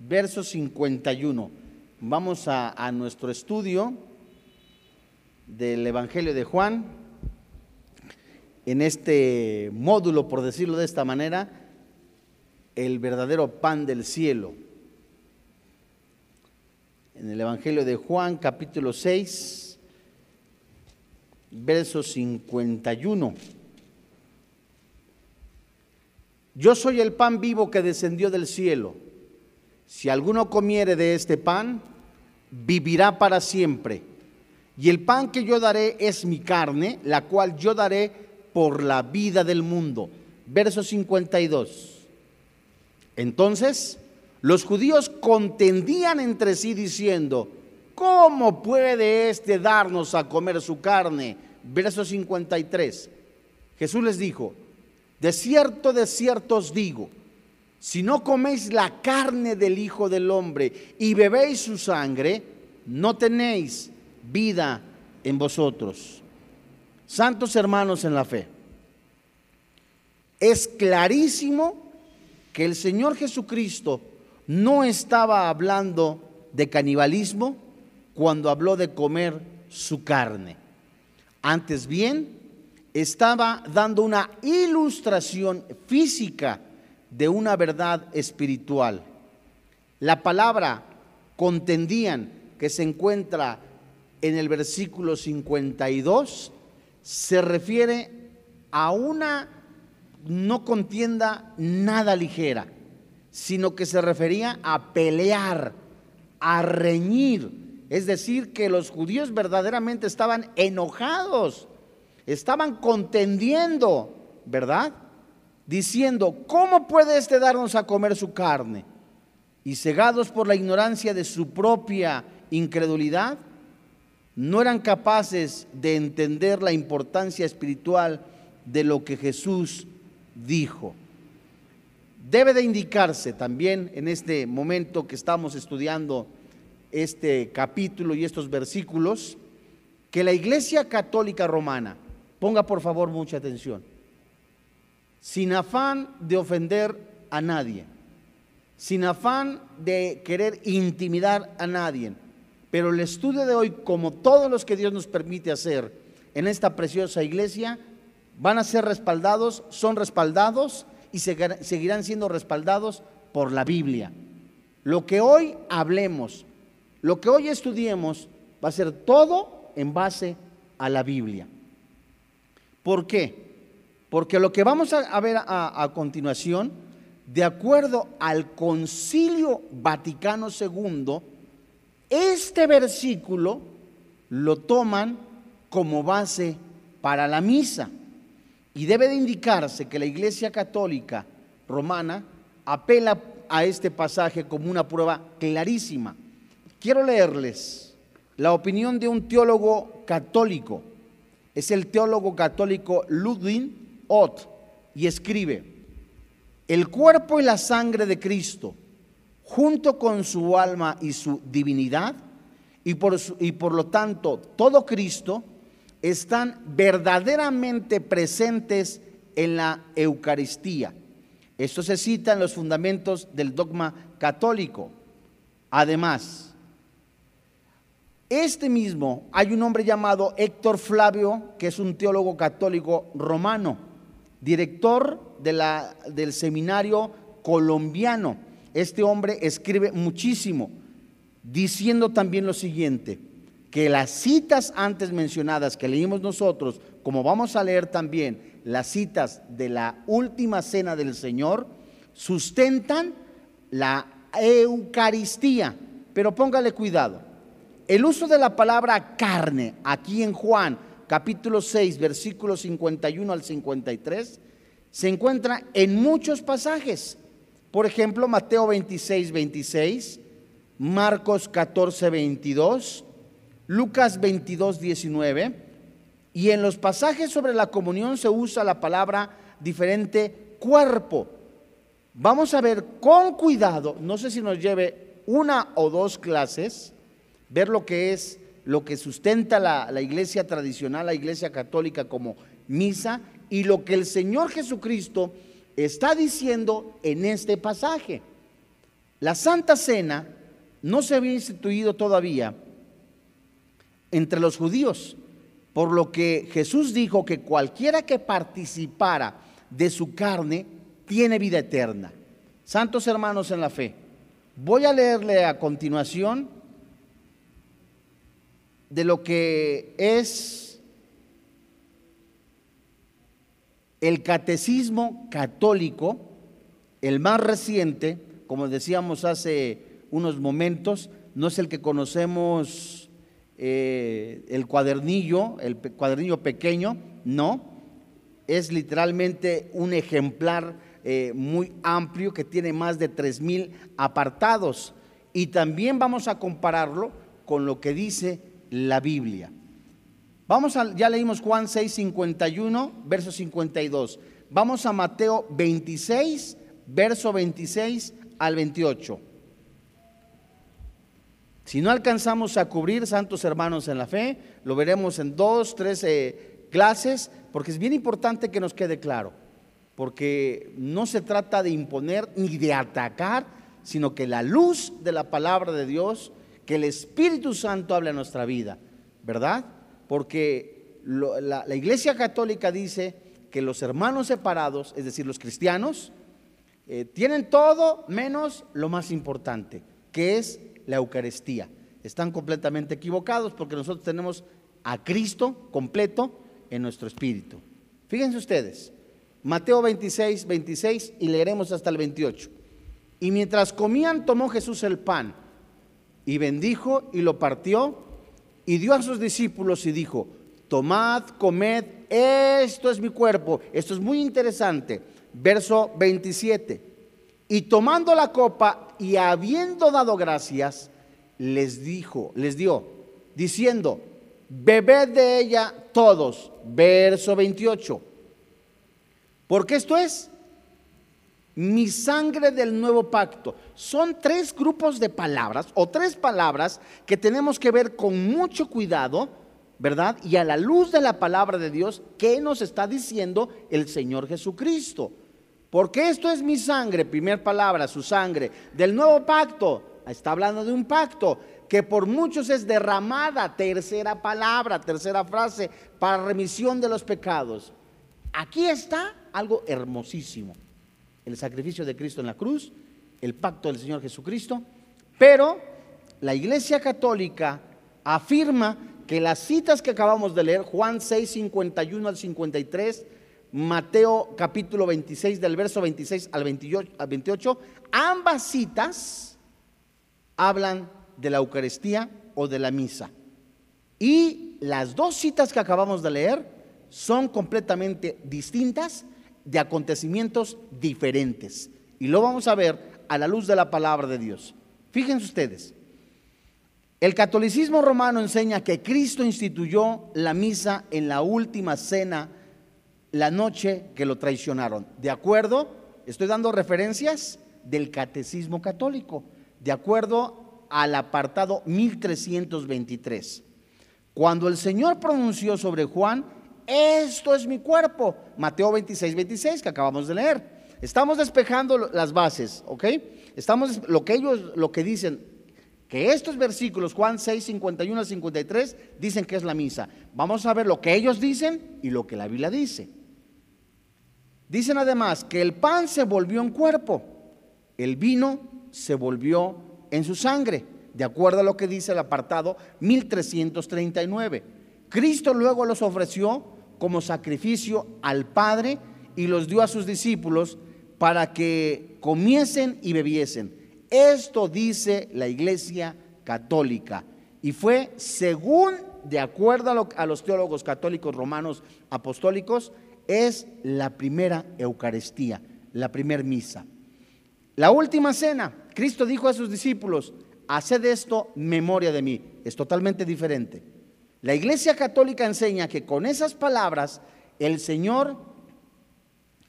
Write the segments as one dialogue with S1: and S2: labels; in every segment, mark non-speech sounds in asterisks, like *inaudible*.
S1: verso 51. Vamos a, nuestro estudio del Evangelio de Juan. En este módulo, por decirlo de esta manera, el verdadero pan del cielo. En el Evangelio de Juan, capítulo 6, verso 51. Yo soy el pan vivo que descendió del cielo. Si alguno comiere de este pan, vivirá para siempre. Y el pan que yo daré es mi carne, la cual yo daré por la vida del mundo. Verso 52. Entonces, los judíos contendían entre sí diciendo, ¿cómo puede éste darnos a comer su carne? Verso 53. Jesús les dijo, de cierto, de cierto os digo, si no coméis la carne del Hijo del Hombre y bebéis su sangre, no tenéis vida en vosotros. Santos hermanos en la fe, es clarísimo que el Señor Jesucristo no estaba hablando de canibalismo cuando habló de comer su carne. Antes bien, estaba dando una ilustración física de una verdad espiritual. La palabra contendían que se encuentra en el versículo 52 se refiere a una no contienda nada ligera, sino que se refería a pelear, a reñir. Es decir, que los judíos verdaderamente estaban enojados estaban contendiendo, ¿verdad? Diciendo, ¿cómo puede este darnos a comer su carne? Y cegados por la ignorancia de su propia incredulidad, no eran capaces de entender la importancia espiritual de lo que Jesús dijo. Debe de indicarse también en este momento que estamos estudiando este capítulo y estos versículos, que la Iglesia Católica Romana, Ponga por favor mucha atención. Sin afán de ofender a nadie, sin afán de querer intimidar a nadie, pero el estudio de hoy, como todos los que Dios nos permite hacer en esta preciosa iglesia, van a ser respaldados, son respaldados y seguirán siendo respaldados por la Biblia. Lo que hoy hablemos, lo que hoy estudiemos, va a ser todo en base a la Biblia. ¿Por qué? Porque lo que vamos a, ver a, continuación, de acuerdo al concilio Vaticano II, este versículo lo toman como base para la misa. Y debe de indicarse que la Iglesia Católica Romana apela a este pasaje como una prueba clarísima. Quiero leerles la opinión de un teólogo católico es el teólogo católico Ludwig Ott y escribe, el cuerpo y la sangre de Cristo, junto con su alma y su divinidad, y por, y por lo tanto todo Cristo, están verdaderamente presentes en la Eucaristía. Esto se cita en los fundamentos del dogma católico. Además, este mismo, hay un hombre llamado Héctor Flavio, que es un teólogo católico romano, director del seminario colombiano. Este hombre escribe muchísimo, diciendo también lo siguiente, que las citas antes mencionadas que leímos nosotros, como vamos a leer también las citas de la última cena del Señor, sustentan la Eucaristía. Pero póngale cuidado, el uso de la palabra carne aquí en Juan capítulo 6 versículos 51 al 53 se encuentra en muchos pasajes. Por ejemplo, Mateo 26, 26, Marcos 14, 22, Lucas 22, 19. Y en los pasajes sobre la comunión se usa la palabra diferente cuerpo. Vamos a ver con cuidado, no sé si nos lleve una o dos clases, ver lo que es, lo que sustenta la, la iglesia tradicional, la iglesia católica como misa, y lo que el Señor Jesucristo está diciendo en este pasaje. La Santa Cena no se había instituido todavía entre los judíos, por lo que Jesús dijo que cualquiera que participara de su carne tiene vida eterna. Santos hermanos en la fe, voy a leerle a continuación de lo que es el catecismo católico, el más reciente, como decíamos hace unos momentos, no es el que conocemos eh, el cuadernillo, el cuadernillo pequeño, no, es literalmente un ejemplar eh, muy amplio que tiene más de tres mil apartados. Y también vamos a compararlo con lo que dice la Biblia. Vamos a, ya leímos Juan 6, 51, verso 52. Vamos a Mateo 26, verso 26 al 28. Si no alcanzamos a cubrir, santos hermanos en la fe, lo veremos en dos, tres eh, clases, porque es bien importante que nos quede claro, porque no se trata de imponer ni de atacar, sino que la luz de la palabra de Dios, que el Espíritu Santo hable a nuestra vida, ¿verdad? Porque la, Iglesia Católica dice que los hermanos separados, es decir, los cristianos, eh, tienen todo menos lo más importante, que es la Eucaristía. Están completamente equivocados porque nosotros tenemos a Cristo completo en nuestro espíritu. Fíjense ustedes, Mateo 26, 26 y leeremos hasta el 28. Y mientras comían tomó Jesús el pan y bendijo y lo partió y dio a sus discípulos y dijo, tomad, comed, esto es mi cuerpo. Esto es muy interesante. Verso 27. Y tomando la copa y habiendo dado gracias, les dijo, les dio, diciendo, bebed de ella todos. Verso 28. Porque esto es mi sangre del nuevo pacto. Son tres grupos de palabras o tres palabras que tenemos que ver con mucho cuidado, ¿verdad? Y a la luz de la palabra de Dios, ¿qué nos está diciendo el Señor Jesucristo? Porque esto es mi sangre, primera palabra, su sangre, del nuevo pacto. Está hablando de un pacto que por muchos es derramada, tercera palabra, tercera frase, para remisión de los pecados. Aquí está algo hermosísimo. El sacrificio de Cristo en la cruz, el pacto del Señor Jesucristo, pero la Iglesia Católica afirma que las citas que acabamos de leer, Juan 6, 51 al 53, Mateo capítulo 26 del verso 26 al 28, ambas citas hablan de la Eucaristía o de la misa. Y las dos citas que acabamos de leer son completamente distintas de acontecimientos diferentes. Y lo vamos a ver a la luz de la palabra de Dios. Fíjense ustedes, el catolicismo romano enseña que Cristo instituyó la misa en la última cena la noche que lo traicionaron. ¿De acuerdo? Estoy dando referencias del catecismo católico, de acuerdo al apartado 1323. Cuando el Señor pronunció sobre Juan, esto es mi cuerpo, Mateo 26, 26, que acabamos de leer. Estamos despejando las bases, ¿ok? Estamos, lo que ellos, lo que dicen, que estos versículos, Juan 6, 51 al 53, dicen que es la misa. Vamos a ver lo que ellos dicen y lo que la Biblia dice. Dicen además que el pan se volvió en cuerpo, el vino se volvió en su sangre, de acuerdo a lo que dice el apartado 1339. Cristo luego los ofreció como sacrificio al Padre y los dio a sus discípulos para que comiesen y bebiesen. Esto dice la Iglesia Católica y fue según, de acuerdo a, los teólogos católicos romanos apostólicos, es la primera Eucaristía, la primera misa. La última cena, Cristo dijo a sus discípulos, haced esto memoria de mí. Es totalmente diferente. La Iglesia Católica enseña que con esas palabras el Señor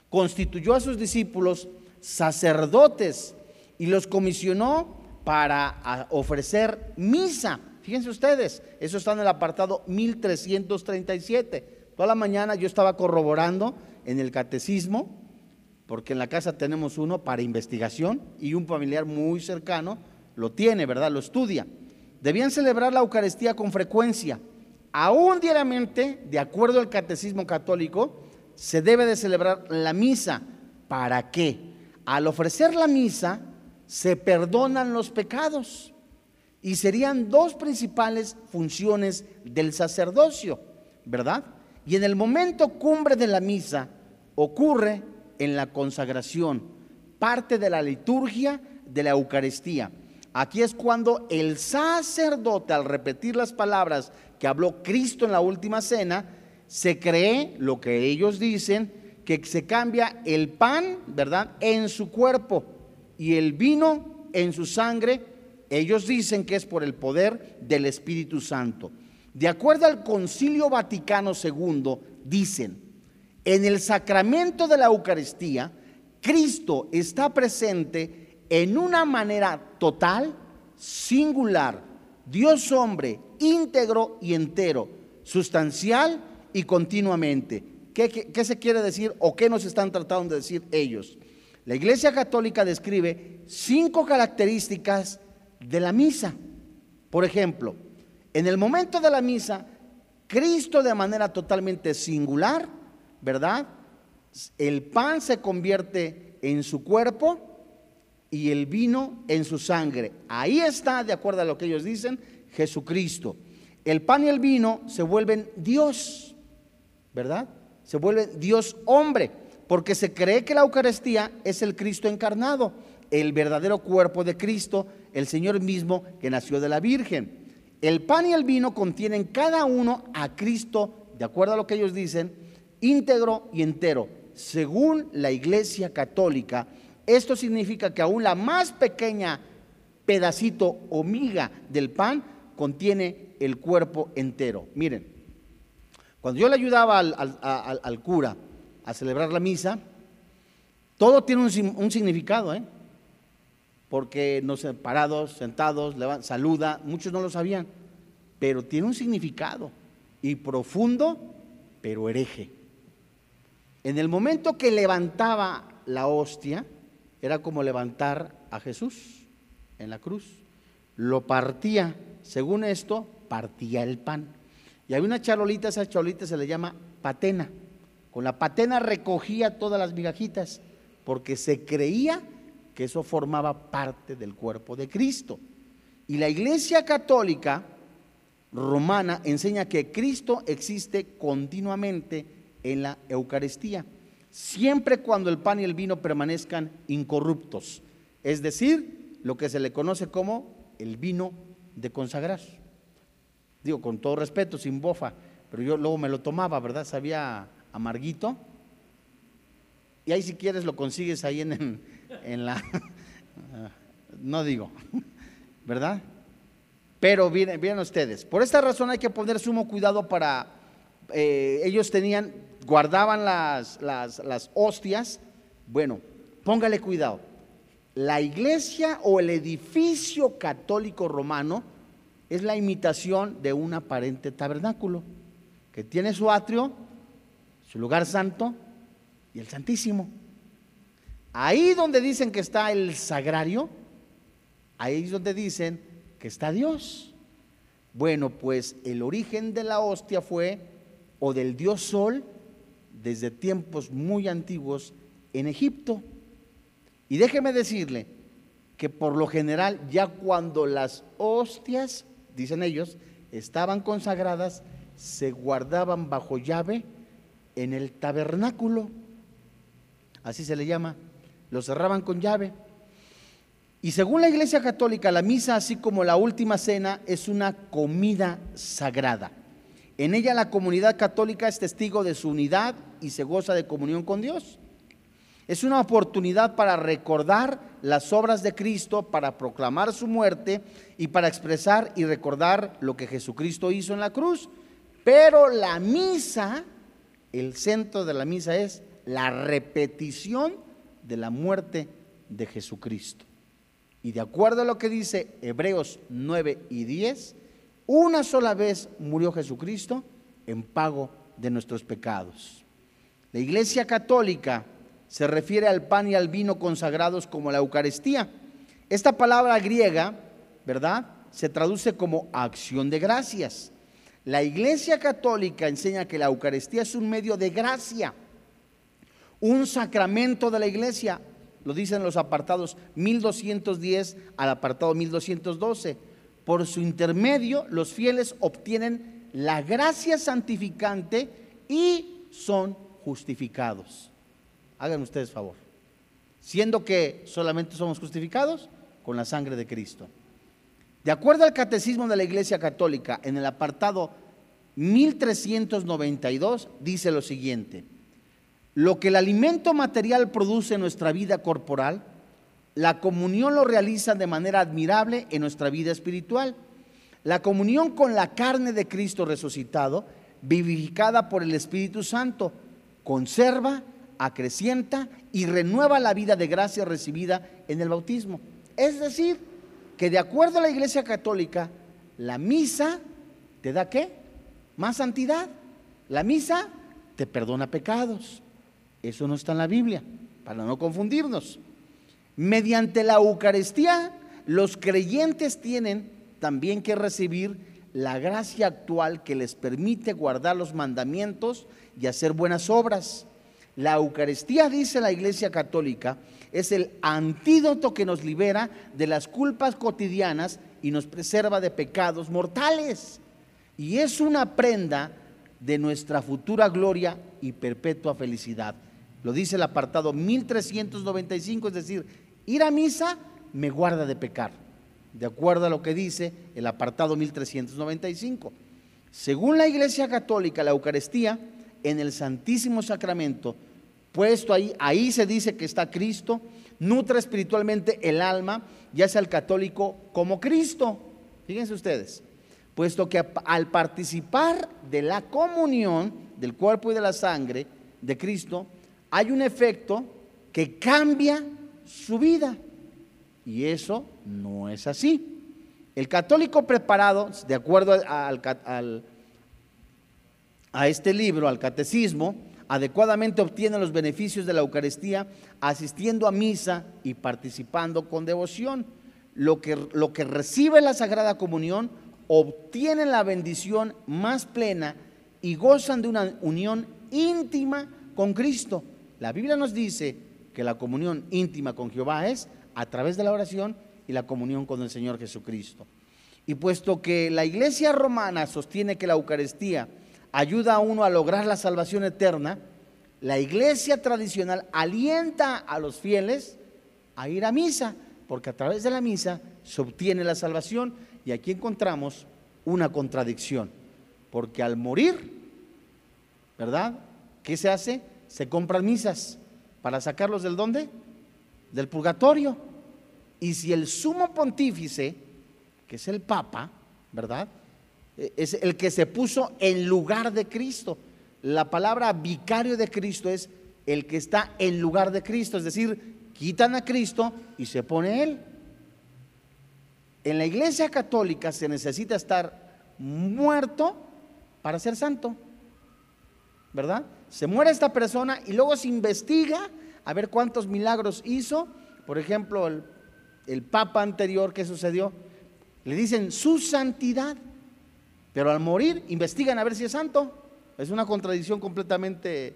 S1: constituyó a sus discípulos sacerdotes y los comisionó para ofrecer misa. Fíjense ustedes, eso está en el apartado 1337. Toda la mañana yo estaba corroborando en el catecismo, porque en la casa tenemos uno para investigación y un familiar muy cercano lo tiene, ¿verdad? Lo estudia. Debían celebrar la Eucaristía con frecuencia. Aún diariamente, de acuerdo al catecismo católico, se debe de celebrar la misa. ¿Para qué? Al ofrecer la misa, se perdonan los pecados. Y serían dos principales funciones del sacerdocio, ¿verdad? Y en el momento cumbre de la misa ocurre en la consagración, parte de la liturgia de la Eucaristía. Aquí es cuando el sacerdote, al repetir las palabras que habló Cristo en la última cena, se cree lo que ellos dicen, que se cambia el pan, ¿verdad?, en su cuerpo y el vino en su sangre. Ellos dicen que es por el poder del Espíritu Santo. De acuerdo al Concilio Vaticano II, dicen, en el sacramento de la Eucaristía, Cristo está presente en una manera total, singular, Dios hombre, íntegro y entero, sustancial y continuamente. ¿Qué, se quiere decir o qué nos están tratando de decir ellos? La Iglesia Católica describe cinco características de la misa. Por ejemplo, en el momento de la misa, Cristo de manera totalmente singular, ¿verdad? El pan se convierte en su cuerpo, y el vino en su sangre. Ahí está, de acuerdo a lo que ellos dicen, Jesucristo. El pan y el vino se vuelven Dios, ¿verdad? Se vuelven Dios hombre, porque se cree que la Eucaristía es el Cristo encarnado, el verdadero cuerpo de Cristo, el Señor mismo que nació de la Virgen. El pan y el vino contienen cada uno a Cristo, de acuerdo a lo que ellos dicen, íntegro y entero, según la Iglesia Católica esto significa que aún la más pequeña pedacito o miga del pan contiene el cuerpo entero. Miren, cuando yo le ayudaba al, cura a celebrar la misa, todo tiene un, significado, ¿eh? porque nos parados, sentados, saluda, muchos no lo sabían, pero tiene un significado y profundo, pero hereje. En el momento que levantaba la hostia, era como levantar a Jesús en la cruz. Lo partía, según esto, partía el pan. Y había una charolita, esa charolita se le llama patena. Con la patena recogía todas las migajitas, porque se creía que eso formaba parte del cuerpo de Cristo. Y la Iglesia Católica romana enseña que Cristo existe continuamente en la Eucaristía siempre cuando el pan y el vino permanezcan incorruptos, es decir, lo que se le conoce como el vino de consagrar. Digo, con todo respeto, sin bofa, pero yo luego me lo tomaba, ¿verdad? Sabía amarguito. Y ahí si quieres lo consigues ahí en, en, la... *laughs* no digo, *laughs* ¿verdad? Pero miren, ustedes, por esta razón hay que poner sumo cuidado para... Eh, ellos tenían guardaban las, las, hostias, bueno, póngale cuidado. La iglesia o el edificio católico romano es la imitación de un aparente tabernáculo que tiene su atrio, su lugar santo y el santísimo. Ahí donde dicen que está el sagrario, ahí es donde dicen que está Dios. Bueno, pues el origen de la hostia fue o del dios sol desde tiempos muy antiguos en Egipto. Y déjeme decirle que por lo general ya cuando las hostias, dicen ellos, estaban consagradas, se guardaban bajo llave en el tabernáculo. Así se le llama. Lo cerraban con llave. Y según la Iglesia Católica, la misa, así como la última cena, es una comida sagrada. En ella la comunidad católica es testigo de su unidad y se goza de comunión con Dios. Es una oportunidad para recordar las obras de Cristo, para proclamar su muerte y para expresar y recordar lo que Jesucristo hizo en la cruz. Pero la misa, el centro de la misa es la repetición de la muerte de Jesucristo. Y de acuerdo a lo que dice Hebreos 9 y 10, una sola vez murió Jesucristo en pago de nuestros pecados. La Iglesia Católica se refiere al pan y al vino consagrados como la Eucaristía. Esta palabra griega, ¿verdad? Se traduce como acción de gracias. La Iglesia Católica enseña que la Eucaristía es un medio de gracia, un sacramento de la Iglesia, lo dicen los apartados 1210 al apartado 1212. Por su intermedio, los fieles obtienen la gracia santificante y son justificados. Hagan ustedes favor. Siendo que solamente somos justificados con la sangre de Cristo. De acuerdo al Catecismo de la Iglesia Católica, en el apartado 1392, dice lo siguiente. Lo que el alimento material produce en nuestra vida corporal, la comunión lo realiza de manera admirable en nuestra vida espiritual. La comunión con la carne de Cristo resucitado, vivificada por el Espíritu Santo, conserva acrecienta y renueva la vida de gracia recibida en el bautismo. Es decir, que de acuerdo a la Iglesia Católica, la misa te da qué? Más santidad. La misa te perdona pecados. Eso no está en la Biblia, para no confundirnos. Mediante la Eucaristía, los creyentes tienen también que recibir la gracia actual que les permite guardar los mandamientos y hacer buenas obras. La Eucaristía, dice la Iglesia Católica, es el antídoto que nos libera de las culpas cotidianas y nos preserva de pecados mortales. Y es una prenda de nuestra futura gloria y perpetua felicidad. Lo dice el apartado 1395, es decir, ir a misa me guarda de pecar, de acuerdo a lo que dice el apartado 1395. Según la Iglesia Católica, la Eucaristía en el Santísimo Sacramento, puesto ahí, ahí se dice que está Cristo, nutre espiritualmente el alma, ya sea el católico como Cristo. Fíjense ustedes, puesto que al participar de la comunión del cuerpo y de la sangre de Cristo, hay un efecto que cambia su vida. Y eso no es así. El católico preparado, de acuerdo al, a este libro, al catecismo, adecuadamente obtiene los beneficios de la Eucaristía asistiendo a misa y participando con devoción. Lo que, lo que recibe la Sagrada Comunión obtiene la bendición más plena y gozan de una unión íntima con Cristo. La Biblia nos dice que la comunión íntima con Jehová es a través de la oración y la comunión con el Señor Jesucristo. Y puesto que la iglesia romana sostiene que la Eucaristía ayuda a uno a lograr la salvación eterna, la iglesia tradicional alienta a los fieles a ir a misa, porque a través de la misa se obtiene la salvación y aquí encontramos una contradicción, porque al morir, ¿verdad? ¿Qué se hace? Se compran misas para sacarlos del dónde? Del purgatorio. Y si el sumo pontífice, que es el Papa, ¿verdad? Eh, es el que se puso en lugar de Cristo. La palabra vicario de Cristo es el que está en lugar de Cristo, es decir, quitan a Cristo y se pone Él. En la iglesia católica se necesita estar muerto para ser santo, ¿verdad? Se muere esta persona y luego se investiga a ver cuántos milagros hizo. Por ejemplo, el, el papa anterior que sucedió, le dicen su santidad. Pero al morir investigan a ver si es santo. Es una contradicción completamente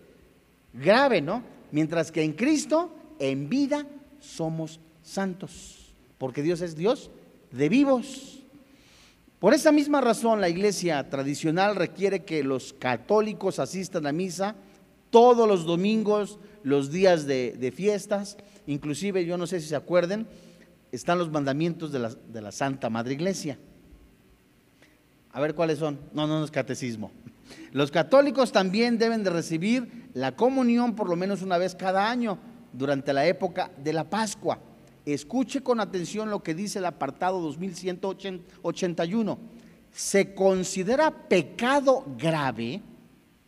S1: grave, ¿no? Mientras que en Cristo, en vida, somos santos. Porque Dios es Dios de vivos. Por esa misma razón, la iglesia tradicional requiere que los católicos asistan a misa todos los domingos, los días de, fiestas. Inclusive, yo no sé si se acuerden, están los mandamientos de la, de la Santa Madre Iglesia. A ver cuáles son. No, no, no es catecismo. Los católicos también deben de recibir la comunión por lo menos una vez cada año durante la época de la Pascua. Escuche con atención lo que dice el apartado 2181. Se considera pecado grave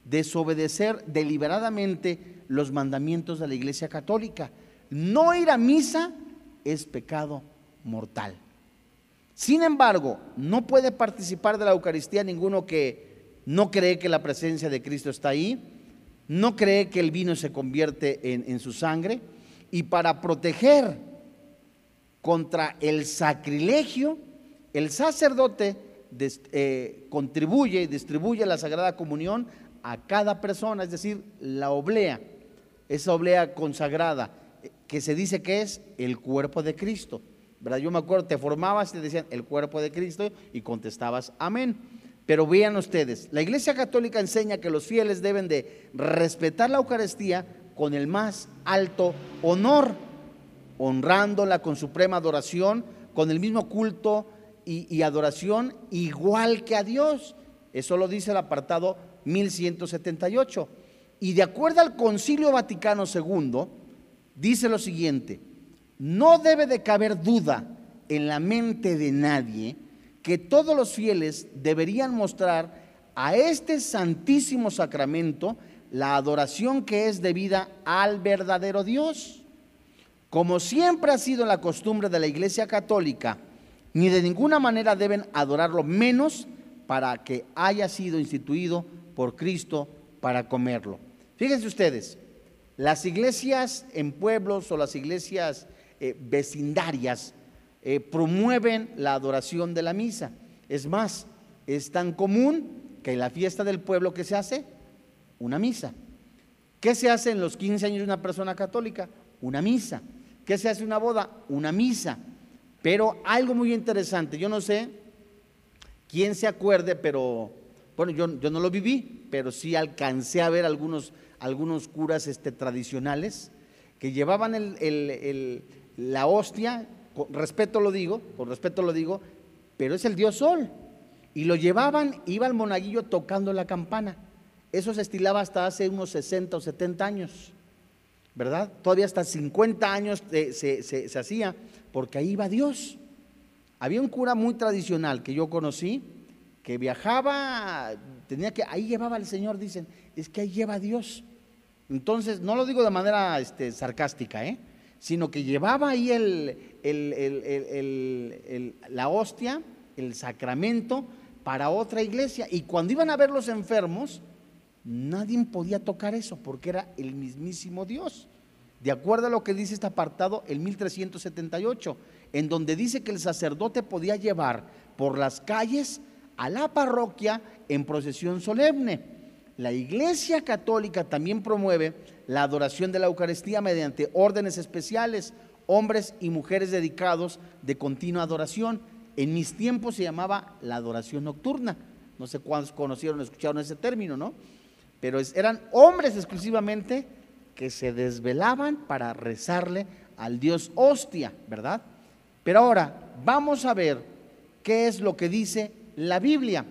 S1: desobedecer deliberadamente los mandamientos de la Iglesia Católica. No ir a misa es pecado mortal. Sin embargo, no puede participar de la Eucaristía ninguno que no cree que la presencia de Cristo está ahí, no cree que el vino se convierte en, su sangre y para proteger contra el sacrilegio, el sacerdote eh, contribuye y distribuye la Sagrada Comunión a cada persona, es decir, la oblea, esa oblea consagrada, eh, que se dice que es el cuerpo de Cristo. ¿verdad? Yo me acuerdo, te formabas y te decían el cuerpo de Cristo y contestabas amén. Pero vean ustedes, la Iglesia Católica enseña que los fieles deben de respetar la Eucaristía con el más alto honor, honrándola con suprema adoración, con el mismo culto y, adoración igual que a Dios. Eso lo dice el apartado 1178. Y de acuerdo al Concilio Vaticano II, dice lo siguiente, no debe de caber duda en la mente de nadie que todos los fieles deberían mostrar a este santísimo sacramento la adoración que es debida al verdadero Dios. Como siempre ha sido la costumbre de la Iglesia Católica, ni de ninguna manera deben adorarlo menos para que haya sido instituido por Cristo para comerlo. Fíjense ustedes, las iglesias en pueblos o las iglesias eh, vecindarias eh, promueven la adoración de la misa. Es más, es tan común que en la fiesta del pueblo que se hace una misa. ¿Qué se hace en los 15 años de una persona católica? Una misa. ¿Qué se hace una boda? Una misa. Pero algo muy interesante, yo no sé quién se acuerde, pero bueno, yo, yo no lo viví, pero sí alcancé a ver algunos, algunos curas este, tradicionales que llevaban el, la hostia con respeto lo digo, con respeto lo digo, pero es el dios sol. Y lo llevaban, iba el monaguillo tocando la campana. Eso se estilaba hasta hace unos 60 o 70 años, ¿verdad? Todavía hasta 50 años se, hacía, porque ahí iba Dios. Había un cura muy tradicional que yo conocí, que viajaba, tenía que, ahí llevaba al Señor, dicen, es que ahí lleva Dios. Entonces, no lo digo de manera este, sarcástica, ¿eh? sino que llevaba ahí la hostia, el sacramento, para otra iglesia. Y cuando iban a ver los enfermos, nadie podía tocar eso, porque era el mismísimo Dios. De acuerdo a lo que dice este apartado, el 1378, en donde dice que el sacerdote podía llevar por las calles a la parroquia en procesión solemne. La Iglesia Católica también promueve la adoración de la Eucaristía mediante órdenes especiales, hombres y mujeres dedicados de continua adoración. En mis tiempos se llamaba la adoración nocturna. No sé cuántos conocieron, escucharon ese término, ¿no? Pero eran hombres exclusivamente que se desvelaban para rezarle al Dios hostia, ¿verdad? Pero ahora vamos a ver qué es lo que dice la Biblia,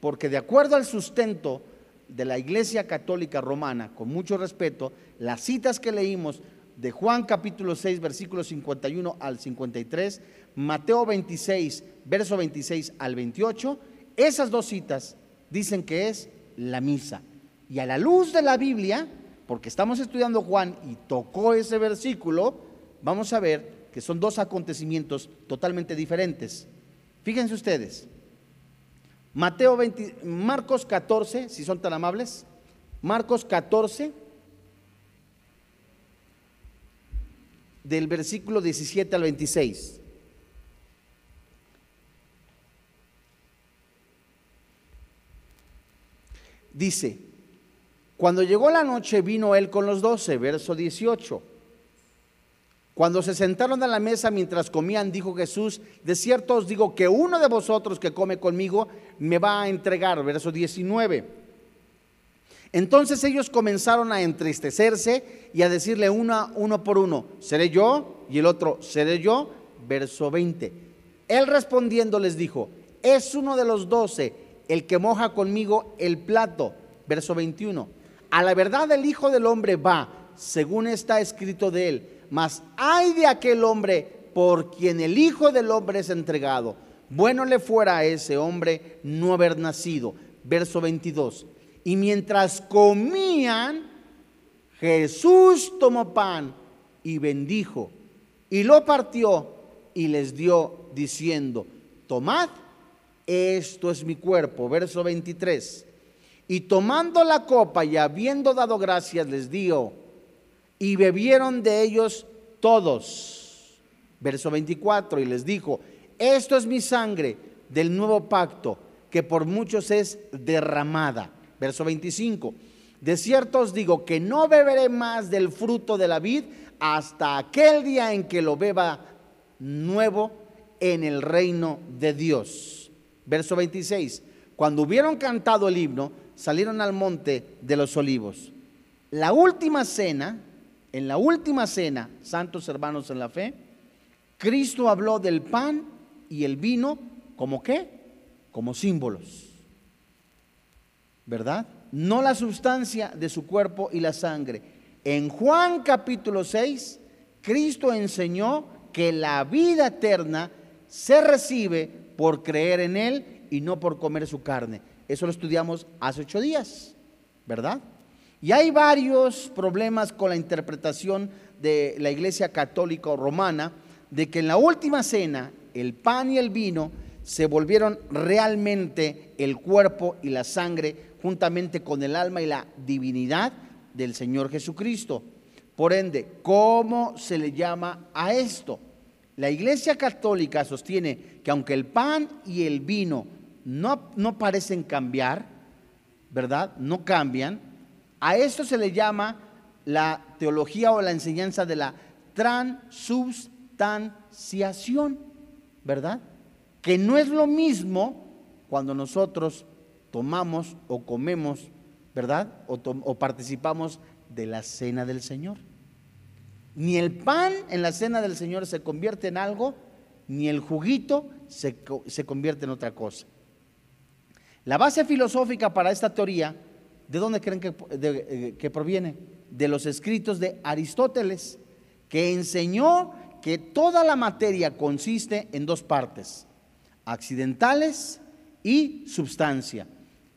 S1: porque de acuerdo al sustento de la Iglesia Católica Romana, con mucho respeto, las citas que leímos de Juan capítulo 6, versículo 51 al 53, Mateo 26, verso 26 al 28, esas dos citas dicen que es la misa. Y a la luz de la Biblia, porque estamos estudiando Juan y tocó ese versículo, vamos a ver que son dos acontecimientos totalmente diferentes. Fíjense ustedes, Mateo 20, Marcos 14, si son tan amables. Marcos 14, del versículo 17 al 26. Dice, cuando llegó la noche vino él con los doce, verso 18. Cuando se sentaron a la mesa mientras comían, dijo Jesús, de cierto os digo que uno de vosotros que come conmigo me va a entregar, verso 19. Entonces ellos comenzaron a entristecerse y a decirle uno, uno por uno, ¿seré yo? Y el otro, ¿seré yo? Verso 20. Él respondiendo les dijo, es uno de los doce el que moja conmigo el plato. Verso 21. A la verdad el Hijo del Hombre va, según está escrito de él mas hay de aquel hombre por quien el Hijo del Hombre es entregado. Bueno le fuera a ese hombre no haber nacido. Verso 22. Y mientras comían, Jesús tomó pan y bendijo y lo partió y les dio diciendo, tomad, esto es mi cuerpo. Verso 23. Y tomando la copa y habiendo dado gracias, les dio, y bebieron de ellos todos. Verso 24, y les dijo, esto es mi sangre del nuevo pacto, que por muchos es derramada. Verso 25, de cierto os digo que no beberé más del fruto de la vid hasta aquel día en que lo beba nuevo en el reino de Dios. Verso 26, cuando hubieron cantado el himno, salieron al monte de los olivos. La última cena, en la última cena, santos hermanos en la fe, Cristo habló del pan y el vino como qué? Como símbolos. ¿Verdad? No la sustancia de su cuerpo y la sangre. En Juan capítulo 6, Cristo enseñó que la vida eterna se recibe por creer en Él y no por comer su carne. Eso lo estudiamos hace ocho días, ¿verdad? Y hay varios problemas con la interpretación de la Iglesia Católica o Romana de que en la última cena el pan y el vino se volvieron realmente el cuerpo y la sangre juntamente con el alma y la divinidad del Señor Jesucristo. Por ende, ¿cómo se le llama a esto? La Iglesia Católica sostiene que aunque el pan y el vino no, no parecen cambiar, ¿verdad? No cambian, a esto se le llama la teología o la enseñanza de la transubstanciación, ¿verdad? Que no es lo mismo cuando nosotros tomamos o comemos, ¿verdad? O, o participamos de la cena del Señor. Ni el pan en la cena del Señor se convierte en algo, ni el juguito se, convierte en otra cosa. La base filosófica para esta teoría, ¿de dónde creen que, eh, que proviene? De los escritos de Aristóteles, que enseñó que toda la materia consiste en dos partes, accidentales y substancia.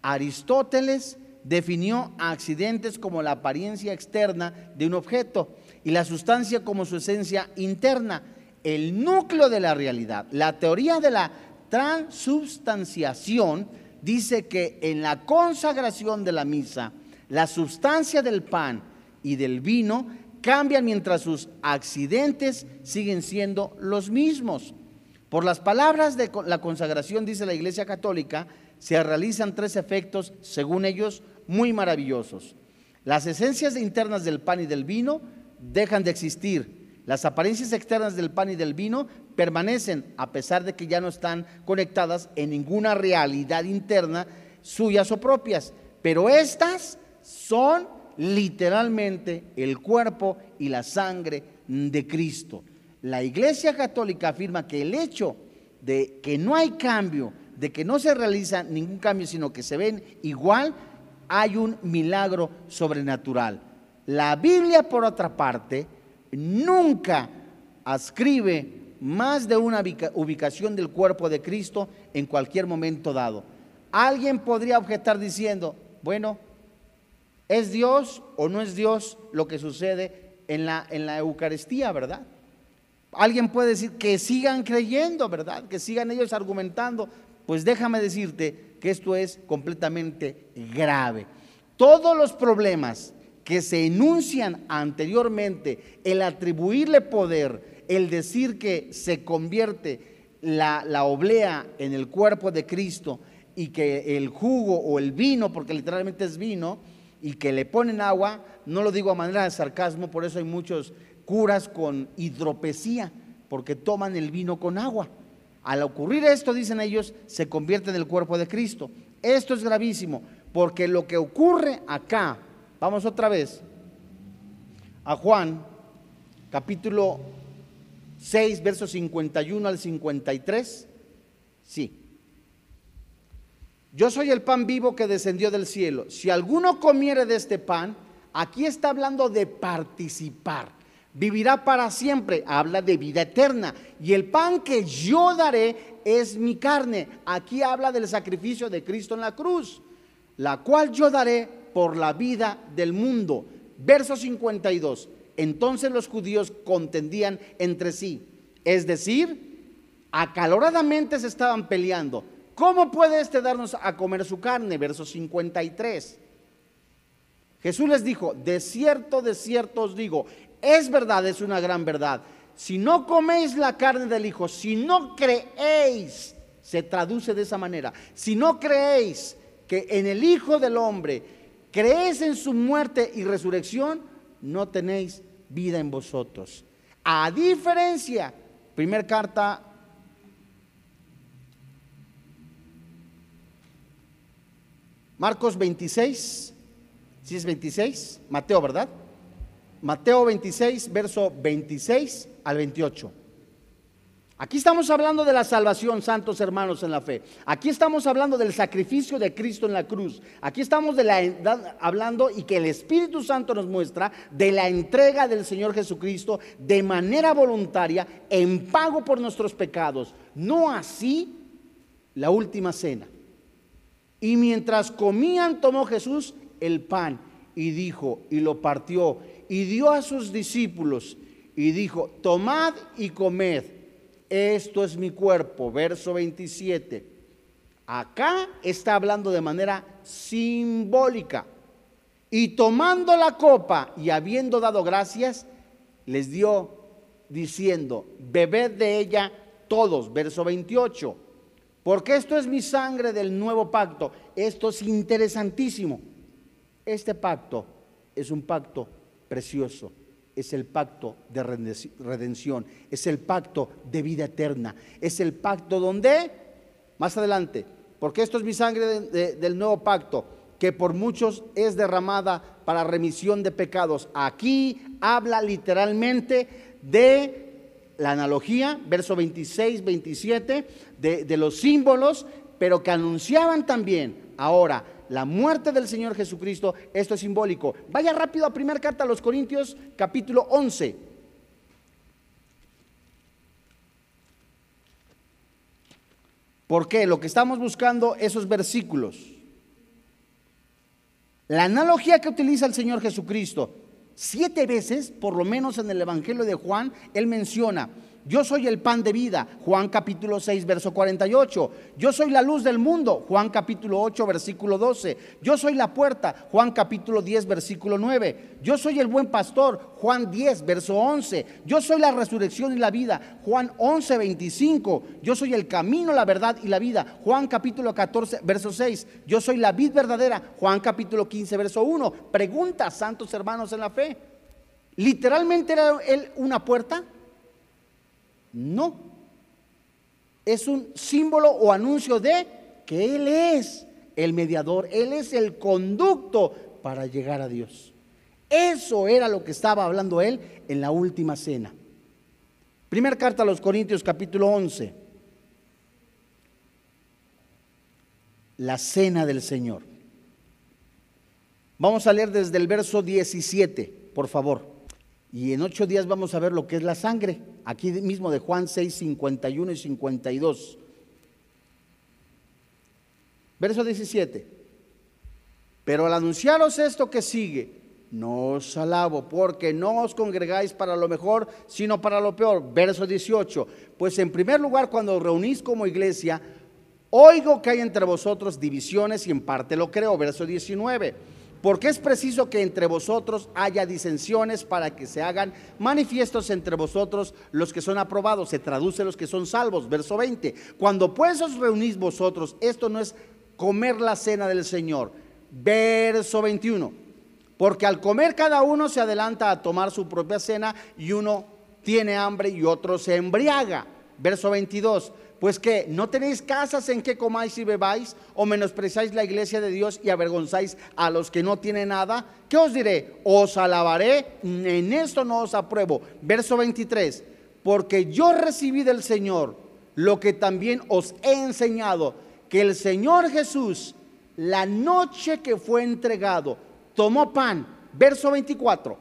S1: Aristóteles definió accidentes como la apariencia externa de un objeto y la sustancia como su esencia interna, el núcleo de la realidad. La teoría de la transubstanciación dice que en la consagración de la misa, la sustancia del pan y del vino cambian mientras sus accidentes siguen siendo los mismos. Por las palabras de la consagración, dice la Iglesia Católica, se realizan tres efectos, según ellos, muy maravillosos. Las esencias internas del pan y del vino dejan de existir. Las apariencias externas del pan y del vino permanecen a pesar de que ya no están conectadas en ninguna realidad interna suyas o propias. Pero estas son literalmente el cuerpo y la sangre de Cristo. La Iglesia Católica afirma que el hecho de que no hay cambio, de que no se realiza ningún cambio, sino que se ven igual, hay un milagro sobrenatural. La Biblia, por otra parte, nunca ascribe más de una ubicación del cuerpo de Cristo en cualquier momento dado. Alguien podría objetar diciendo, bueno, ¿es Dios o no es Dios lo que sucede en la, en la Eucaristía, verdad? Alguien puede decir que sigan creyendo, ¿verdad? Que sigan ellos argumentando. Pues déjame decirte que esto es completamente grave. Todos los problemas que se enuncian anteriormente, el atribuirle poder, el decir que se convierte la, la, oblea en el cuerpo de Cristo y que el jugo o el vino, porque literalmente es vino, y que le ponen agua, no lo digo a manera de sarcasmo, por eso hay muchos curas con hidropesía, porque toman el vino con agua. Al ocurrir esto, dicen ellos, se convierte en el cuerpo de Cristo. Esto es gravísimo, porque lo que ocurre acá Vamos otra vez a Juan, capítulo 6, versos 51 al 53. Sí. Yo soy el pan vivo que descendió del cielo. Si alguno comiere de este pan, aquí está hablando de participar. Vivirá para siempre, habla de vida eterna. Y el pan que yo daré es mi carne. Aquí habla del sacrificio de Cristo en la cruz, la cual yo daré por la vida del mundo. Verso 52. Entonces los judíos contendían entre sí, es decir, acaloradamente se estaban peleando. ¿cómo puede este darnos a comer su carne? Verso 53. Jesús les dijo, de cierto, de cierto os digo, es verdad, es una gran verdad. Si no coméis la carne del Hijo, si no creéis, se traduce de esa manera, si no creéis que en el Hijo del Hombre, creéis en su muerte y resurrección, no tenéis vida en vosotros. A diferencia, primer carta Marcos 26, si es 26, Mateo, ¿verdad? Mateo 26, verso 26 al 28. Aquí estamos hablando de la salvación, santos hermanos en la fe. Aquí estamos hablando del sacrificio de Cristo en la cruz. Aquí estamos hablando y que el Espíritu Santo nos muestra de la entrega del Señor Jesucristo de manera voluntaria en pago por nuestros pecados. No así la última cena. Y mientras comían, tomó Jesús el pan y dijo, y lo partió, y dio a sus discípulos, y dijo, tomad y comed, esto es mi cuerpo, verso 27. Acá está hablando de manera simbólica. Y tomando la copa y habiendo dado gracias, les dio diciendo, bebed de ella todos, verso 28 porque esto es mi sangre del nuevo pacto. Esto es interesantísimo. Este pacto es un pacto precioso. Es el pacto de redención. Es el pacto de vida eterna. Es el pacto donde, más adelante, porque esto es mi sangre del nuevo pacto, que por muchos es derramada para remisión de pecados. Aquí habla literalmente de la analogía, verso 26, 27, de, los símbolos, pero que anunciaban también ahora la muerte del Señor Jesucristo. Esto es simbólico. Vaya rápido a primera carta a los Corintios, capítulo 11. Porque lo que estamos buscando, esos versículos. La analogía que utiliza el Señor Jesucristo Siete veces, por lo menos en el Evangelio de Juan, él menciona, yo soy el pan de vida, Juan capítulo 6, verso 48. Yo soy la luz del mundo, Juan capítulo 8, versículo 12. Yo soy la puerta, Juan capítulo 10, versículo 9. Yo soy el buen pastor, Juan 10, verso 11. Yo soy la resurrección y la vida, Juan 11, 25. Yo soy el camino, la verdad y la vida, Juan capítulo 14, verso 6. Yo soy la vid verdadera, Juan capítulo 15, verso 1. Pregunta, santos hermanos en la fe. ¿Literalmente era él una puerta? No. Es un símbolo o anuncio de que Él es el mediador, Él es el conducto para llegar a Dios. Eso era lo que estaba hablando Él en la última cena. Primera carta a los Corintios capítulo 11. La cena del Señor. Vamos a leer desde el verso 17, por favor. Y en ocho días vamos a ver lo que es la sangre, aquí mismo de Juan 6, 51 y 52. Verso 17. Pero al anunciaros esto que sigue, no os alabo, porque no os congregáis para lo mejor, sino para lo peor. Verso 18. Pues en primer lugar, cuando os reunís como iglesia, oigo que hay entre vosotros divisiones y en parte lo creo. Verso 19 porque es preciso que entre vosotros haya disensiones para que se hagan manifiestos entre vosotros los que son aprobados. Se traduce los que son salvos. Verso 20. Cuando pues os reunís vosotros, esto no es comer la cena del Señor. Verso 21. Porque al comer cada uno se adelanta a tomar su propia cena y uno tiene hambre y otro se embriaga. Verso 22 pues que no tenéis casas en que comáis y bebáis, o menospreciáis la iglesia de Dios y avergonzáis a los que no tienen nada. ¿Qué os diré? Os alabaré, en esto no os apruebo. Verso 23, porque yo recibí del Señor lo que también os he enseñado, que el Señor Jesús, la noche que fue entregado, tomó pan. Verso 24,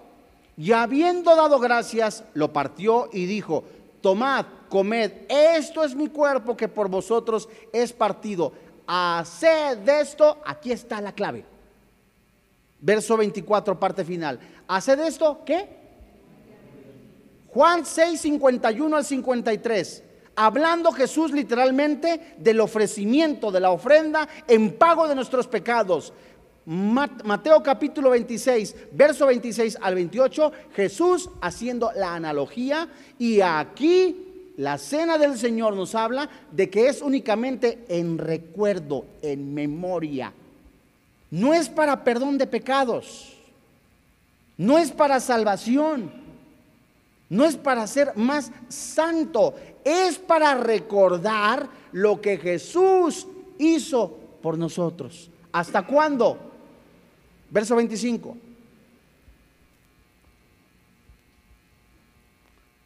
S1: y habiendo dado gracias, lo partió y dijo, tomad, comed, esto es mi cuerpo que por vosotros es partido. Haced de esto, aquí está la clave. Verso 24, parte final. Haced esto, ¿qué? Juan 6, 51 al 53. hablando Jesús literalmente del ofrecimiento, de la ofrenda en pago de nuestros pecados. Mateo capítulo 26, verso 26 al 28, Jesús haciendo la analogía y aquí la cena del Señor nos habla de que es únicamente en recuerdo, en memoria. No es para perdón de pecados, no es para salvación, no es para ser más santo, es para recordar lo que Jesús hizo por nosotros. ¿Hasta cuándo? Verso 25.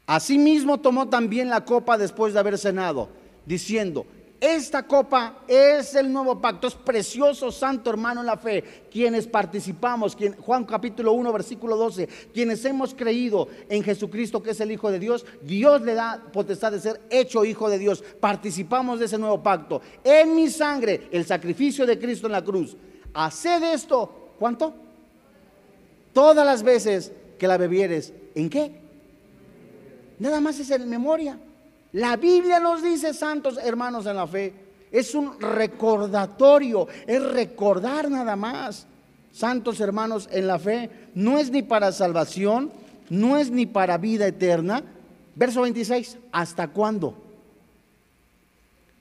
S1: Asimismo tomó también la copa después de haber cenado, diciendo, esta copa es el nuevo pacto, es precioso, santo hermano en la fe. Quienes participamos, quien, Juan capítulo 1, versículo 12, quienes hemos creído en Jesucristo que es el Hijo de Dios, Dios le da potestad de ser hecho Hijo de Dios. Participamos de ese nuevo pacto. En mi sangre, el sacrificio de Cristo en la cruz. Haced esto ¿Cuánto? Todas las veces que la bebieres. ¿En qué? Nada más es en memoria. La Biblia nos dice, santos hermanos en la fe, es un recordatorio, es recordar nada más. Santos hermanos en la fe, no es ni para salvación, no es ni para vida eterna. Verso 26, ¿hasta cuándo?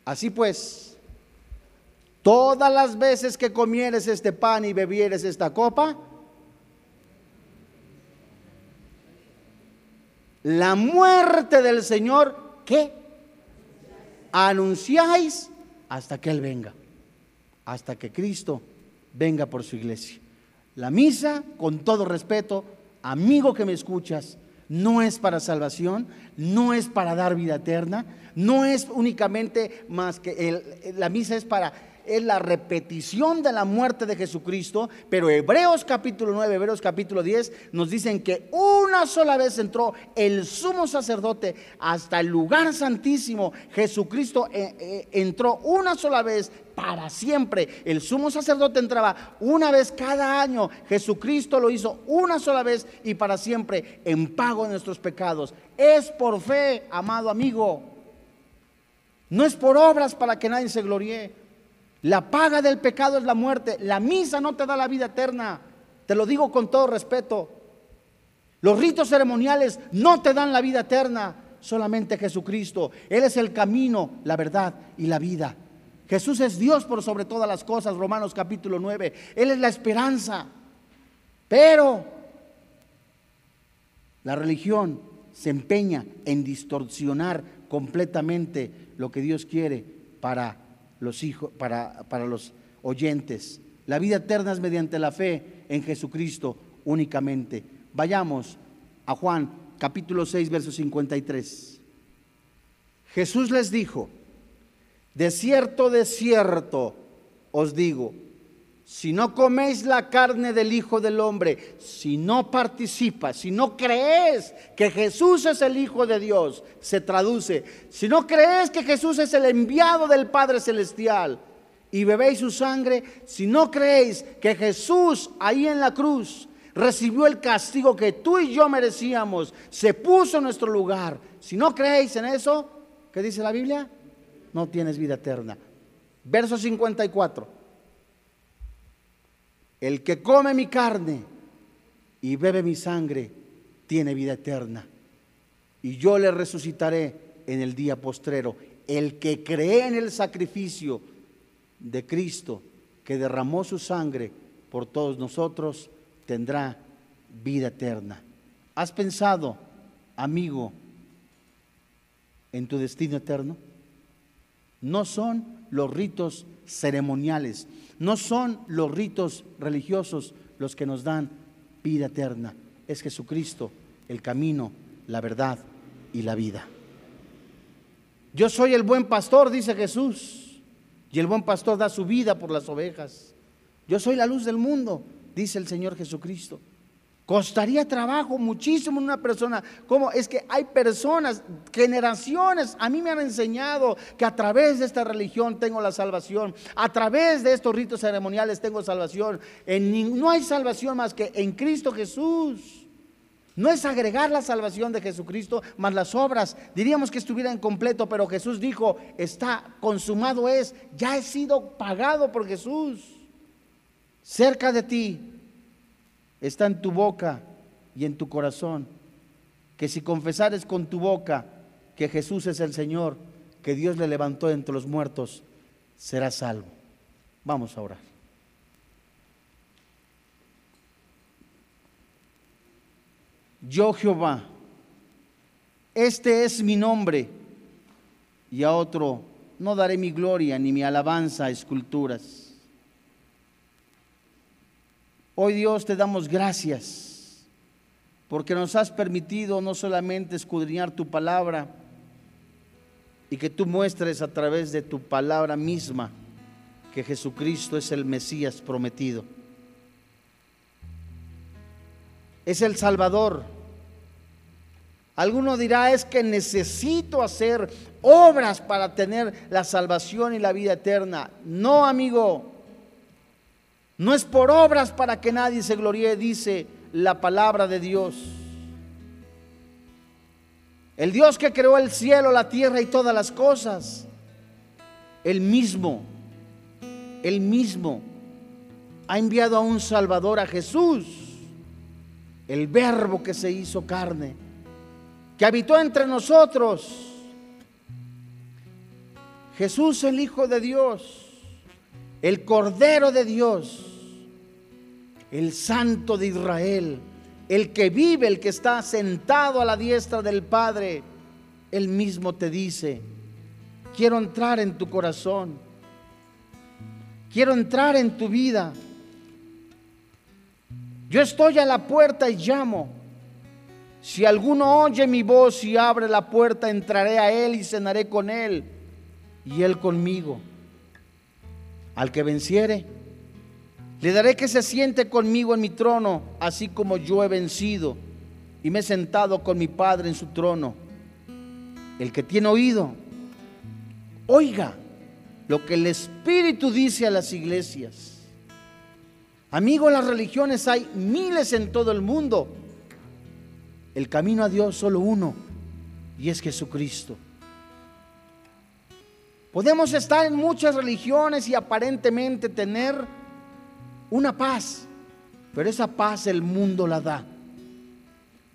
S1: Así pues, Todas las veces que comieres este pan y bebieres esta copa, la muerte del Señor, ¿qué? Anunciáis hasta que Él venga, hasta que Cristo venga por su iglesia. La misa, con todo respeto, amigo que me escuchas, no es para salvación, no es para dar vida eterna, no es únicamente más que la misa es para es la repetición de la muerte de Jesucristo, pero Hebreos capítulo 9, Hebreos capítulo 10 nos dicen que una sola vez entró el sumo sacerdote hasta el lugar santísimo. Jesucristo eh, eh, entró una sola vez para siempre. El sumo sacerdote entraba una vez cada año. Jesucristo lo hizo una sola vez y para siempre en pago de nuestros pecados. Es por fe, amado amigo. No es por obras para que nadie se gloríe. La paga del pecado es la muerte. La misa no te da la vida eterna. Te lo digo con todo respeto. Los ritos ceremoniales no te dan la vida eterna. Solamente Jesucristo. Él es el camino, la verdad y la vida. Jesús es Dios por sobre todas las cosas. Romanos capítulo 9. Él es la esperanza. Pero la religión se empeña en distorsionar completamente lo que Dios quiere para los hijos, para, para los oyentes. La vida eterna es mediante la fe en Jesucristo únicamente. Vayamos a Juan capítulo 6, verso 53. Jesús les dijo, de cierto, de cierto os digo, si no coméis la carne del Hijo del Hombre, si no participas, si no crees que Jesús es el Hijo de Dios, se traduce, si no crees que Jesús es el enviado del Padre Celestial y bebéis su sangre, si no creéis que Jesús ahí en la cruz recibió el castigo que tú y yo merecíamos, se puso en nuestro lugar, si no creéis en eso, ¿qué dice la Biblia? No tienes vida eterna. Verso 54. El que come mi carne y bebe mi sangre tiene vida eterna. Y yo le resucitaré en el día postrero. El que cree en el sacrificio de Cristo, que derramó su sangre por todos nosotros, tendrá vida eterna. ¿Has pensado, amigo, en tu destino eterno? No son los ritos ceremoniales, no son los ritos religiosos los que nos dan vida eterna. Es Jesucristo el camino, la verdad y la vida. Yo soy el buen pastor, dice Jesús, y el buen pastor da su vida por las ovejas. Yo soy la luz del mundo, dice el Señor Jesucristo. Costaría trabajo muchísimo en una persona. ¿Cómo? Es que hay personas, generaciones, a mí me han enseñado que a través de esta religión tengo la salvación. A través de estos ritos ceremoniales tengo salvación. En, no hay salvación más que en Cristo Jesús. No es agregar la salvación de Jesucristo más las obras. Diríamos que estuviera en completo, pero Jesús dijo, está consumado es, ya he sido pagado por Jesús. Cerca de ti está en tu boca y en tu corazón. Que si confesares con tu boca que Jesús es el Señor, que Dios le levantó entre los muertos, serás salvo. Vamos a orar. yo Jehová, este es mi nombre, y a otro no daré mi gloria ni mi alabanza a esculturas. Hoy Dios te damos gracias porque nos has permitido no solamente escudriñar tu palabra y que tú muestres a través de tu palabra misma que Jesucristo es el Mesías prometido es el Salvador. Alguno dirá, es que necesito hacer obras para tener la salvación y la vida eterna. No, amigo, no es por obras para que nadie se gloríe, dice la palabra de Dios. El Dios que creó el cielo, la tierra y todas las cosas, el mismo, el mismo, ha enviado a un Salvador, a Jesús el verbo que se hizo carne, que habitó entre nosotros. Jesús el Hijo de Dios, el Cordero de Dios, el Santo de Israel, el que vive, el que está sentado a la diestra del Padre, él mismo te dice, quiero entrar en tu corazón, quiero entrar en tu vida. Yo estoy a la puerta y llamo. Si alguno oye mi voz y abre la puerta, entraré a él y cenaré con él y él conmigo. Al que venciere, le daré que se siente conmigo en mi trono, así como yo he vencido y me he sentado con mi Padre en su trono. El que tiene oído, oiga lo que el Espíritu dice a las iglesias. Amigo, las religiones hay miles en todo el mundo. El camino a Dios solo uno, y es Jesucristo. Podemos estar en muchas religiones y aparentemente tener una paz, pero esa paz el mundo la da.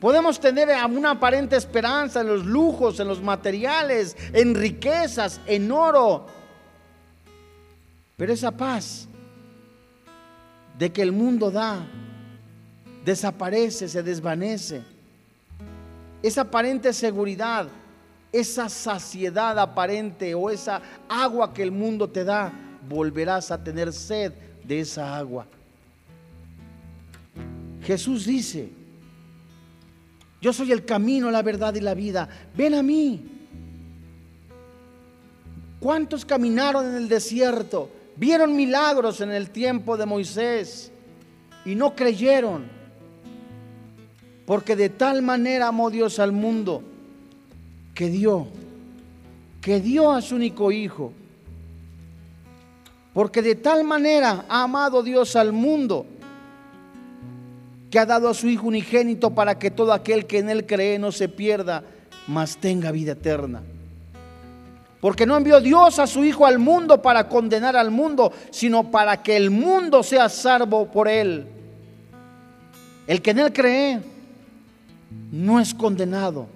S1: Podemos tener una aparente esperanza en los lujos, en los materiales, en riquezas, en oro, pero esa paz de que el mundo da, desaparece, se desvanece. Esa aparente seguridad, esa saciedad aparente o esa agua que el mundo te da, volverás a tener sed de esa agua. Jesús dice, yo soy el camino, la verdad y la vida, ven a mí. ¿Cuántos caminaron en el desierto? Vieron milagros en el tiempo de Moisés y no creyeron. Porque de tal manera amó Dios al mundo que dio, que dio a su único hijo. Porque de tal manera ha amado Dios al mundo que ha dado a su Hijo unigénito para que todo aquel que en Él cree no se pierda, mas tenga vida eterna. Porque no envió Dios a su Hijo al mundo para condenar al mundo, sino para que el mundo sea salvo por él. El que en él cree no es condenado.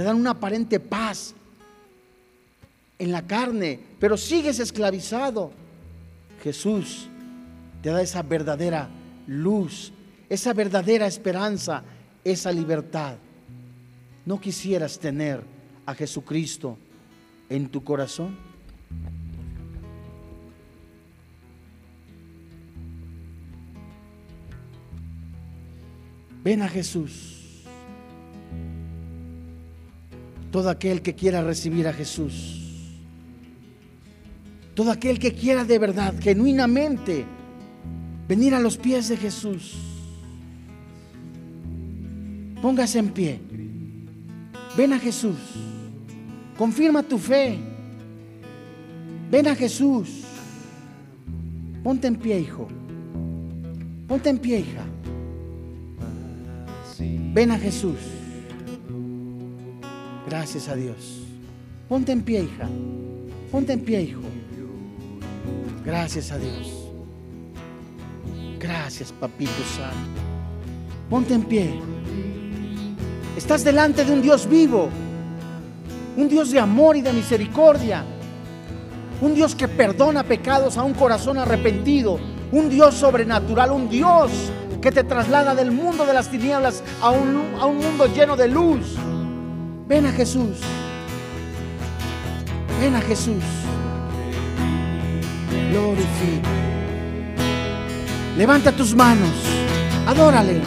S1: te dan una aparente paz en la carne, pero sigues esclavizado. Jesús te da esa verdadera luz, esa verdadera esperanza, esa libertad. ¿No quisieras tener a Jesucristo en tu corazón? Ven a Jesús. Todo aquel que quiera recibir a Jesús. Todo aquel que quiera de verdad, genuinamente, venir a los pies de Jesús. Póngase en pie. Ven a Jesús. Confirma tu fe. Ven a Jesús. Ponte en pie, hijo. Ponte en pie, hija. Ven a Jesús. Gracias a Dios. Ponte en pie, hija. Ponte en pie, hijo. Gracias a Dios. Gracias, papito santo. Ponte en pie. Estás delante de un Dios vivo. Un Dios de amor y de misericordia. Un Dios que perdona pecados a un corazón arrepentido. Un Dios sobrenatural. Un Dios que te traslada del mundo de las tinieblas a un, a un mundo lleno de luz. Ven a Jesús. Ven a Jesús. Glorifica. Levanta tus manos. Adórale.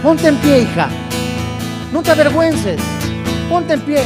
S1: Ponte en pie, hija. No te avergüences. Ponte en pie.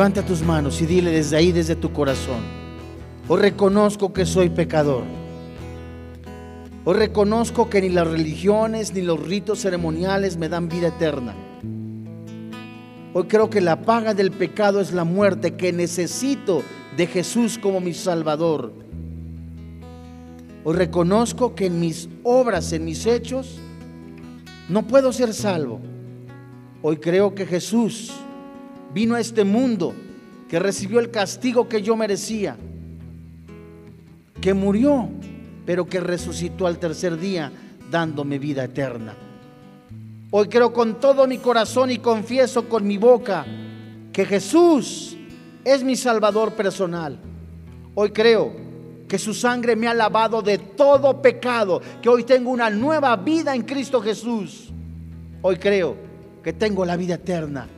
S1: Levanta tus manos y dile desde ahí, desde tu corazón. Hoy reconozco que soy pecador. Hoy reconozco que ni las religiones ni los ritos ceremoniales me dan vida eterna. Hoy creo que la paga del pecado es la muerte, que necesito de Jesús como mi Salvador. Hoy reconozco que en mis obras, en mis hechos, no puedo ser salvo. Hoy creo que Jesús vino a este mundo, que recibió el castigo que yo merecía, que murió, pero que resucitó al tercer día dándome vida eterna. Hoy creo con todo mi corazón y confieso con mi boca que Jesús es mi Salvador personal. Hoy creo que su sangre me ha lavado de todo pecado, que hoy tengo una nueva vida en Cristo Jesús. Hoy creo que tengo la vida eterna.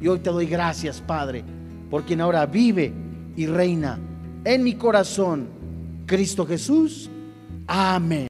S1: Y hoy te doy gracias, Padre, por quien ahora vive y reina en mi corazón, Cristo Jesús. Amén.